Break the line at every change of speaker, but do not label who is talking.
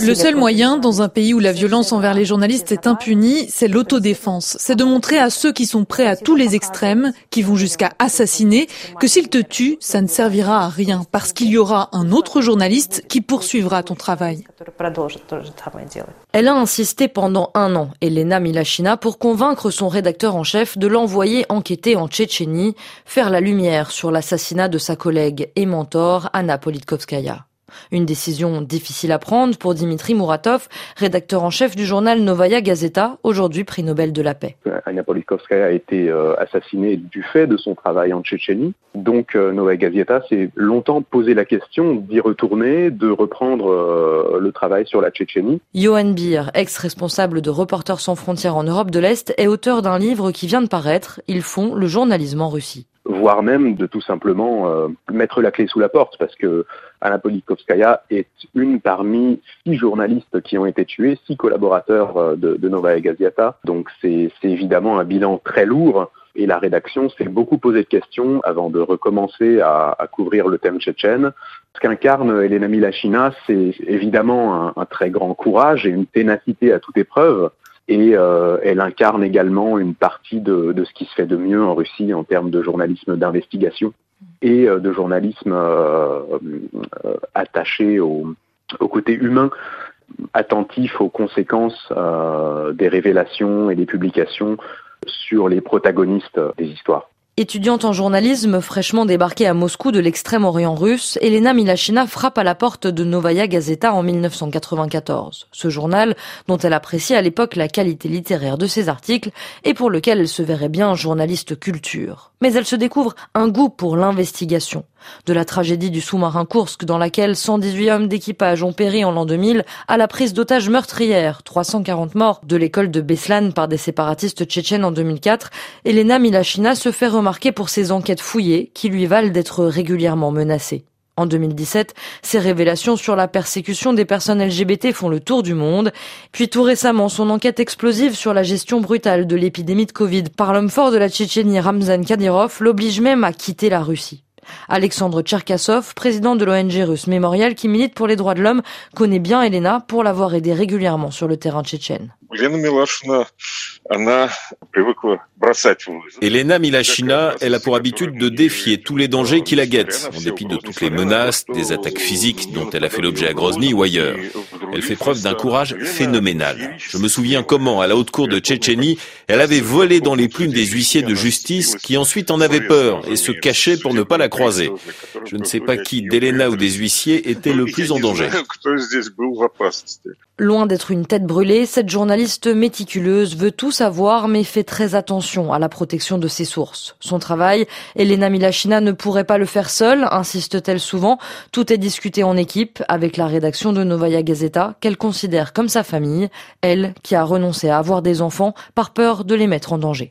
Le seul moyen, dans un pays où la violence envers les journalistes est impunie, c'est l'autodéfense. C'est de montrer à ceux qui sont prêts à tous les extrêmes, qui vont jusqu'à assassiner, que s'ils te tuent, ça ne servira à rien, parce qu'il y aura un autre journaliste qui poursuivra ton travail.
Elle a insisté pendant un an, Elena Milachina, pour convaincre son rédacteur en chef de l'envoyer enquêter en Tchétchénie, faire la lumière sur l'assassinat de sa collègue et mentor Anna Politkovskaya. Une décision difficile à prendre pour Dimitri Muratov, rédacteur en chef du journal Novaya Gazeta, aujourd'hui prix Nobel de la paix.
Anna Politkovskaya a été euh, assassinée du fait de son travail en Tchétchénie. Donc euh, Novaya Gazeta s'est longtemps posé la question d'y retourner, de reprendre euh, le travail sur la Tchétchénie.
Johan Beer, ex-responsable de Reporters sans frontières en Europe de l'Est, est auteur d'un livre qui vient de paraître. Ils font le journalisme en Russie
voire même de tout simplement euh, mettre la clé sous la porte, parce que Anna Politkovskaya est une parmi six journalistes qui ont été tués, six collaborateurs euh, de, de Novaya Gazeta. Donc c'est évidemment un bilan très lourd. Et la rédaction s'est beaucoup posé de questions avant de recommencer à, couvrir le thème tchétchène. Ce qu'incarne Elena Milachina, c'est évidemment un, très grand courage et une ténacité à toute épreuve et euh, elle incarne également une partie de, ce qui se fait de mieux en Russie en termes de journalisme d'investigation et euh, de journalisme euh, attaché au, côté humain, attentif aux conséquences des révélations et des publications sur les protagonistes des histoires.
Étudiante en journalisme fraîchement débarquée à Moscou de l'extrême-orient russe, Elena Milachina frappe à la porte de Novaya Gazeta en 1994. Ce journal, dont elle appréciait à l'époque la qualité littéraire de ses articles et pour lequel elle se verrait bien journaliste culture. Mais elle se découvre un goût pour l'investigation. De la tragédie du sous-marin Kursk dans laquelle 118 hommes d'équipage ont péri en l'an 2000 à la prise d'otages meurtrières, 340 morts, de l'école de Beslan par des séparatistes tchétchènes en 2004, Elena Milachina se fait remarquer pour ses enquêtes fouillées qui lui valent d'être régulièrement menacée. En 2017, ses révélations sur la persécution des personnes LGBT font le tour du monde. Puis tout récemment, son enquête explosive sur la gestion brutale de l'épidémie de Covid par l'homme fort de la Tchétchénie Ramzan Kadyrov l'oblige même à quitter la Russie. Alexandre Tcherkassov, président de l'ONG russe Mémorial qui milite pour les droits de l'homme, connaît bien Elena pour l'avoir aidé régulièrement sur le terrain tchétchène.
Elena Milachina, elle a pour habitude de défier tous les dangers qui la guettent, en dépit de toutes les menaces, des attaques physiques dont elle a fait l'objet à Grozny ou ailleurs. Elle fait preuve d'un courage phénoménal. Je me souviens comment, à la haute cour de Tchétchénie, elle avait volé dans les plumes des huissiers de justice qui ensuite en avaient peur et se cachaient pour ne pas la croiser. Je ne sais pas qui, d'Elena ou des huissiers, était le plus en danger.
Loin d'être une tête brûlée, cette journaliste méticuleuse veut tout savoir mais fait très attention à la protection de ses sources. Son travail, Elena Milachina ne pourrait pas le faire seule, insiste-t-elle souvent. Tout est discuté en équipe avec la rédaction de Novaya Gazeta qu'elle considère comme sa famille, elle qui a renoncé à avoir des enfants par peur de les mettre en danger.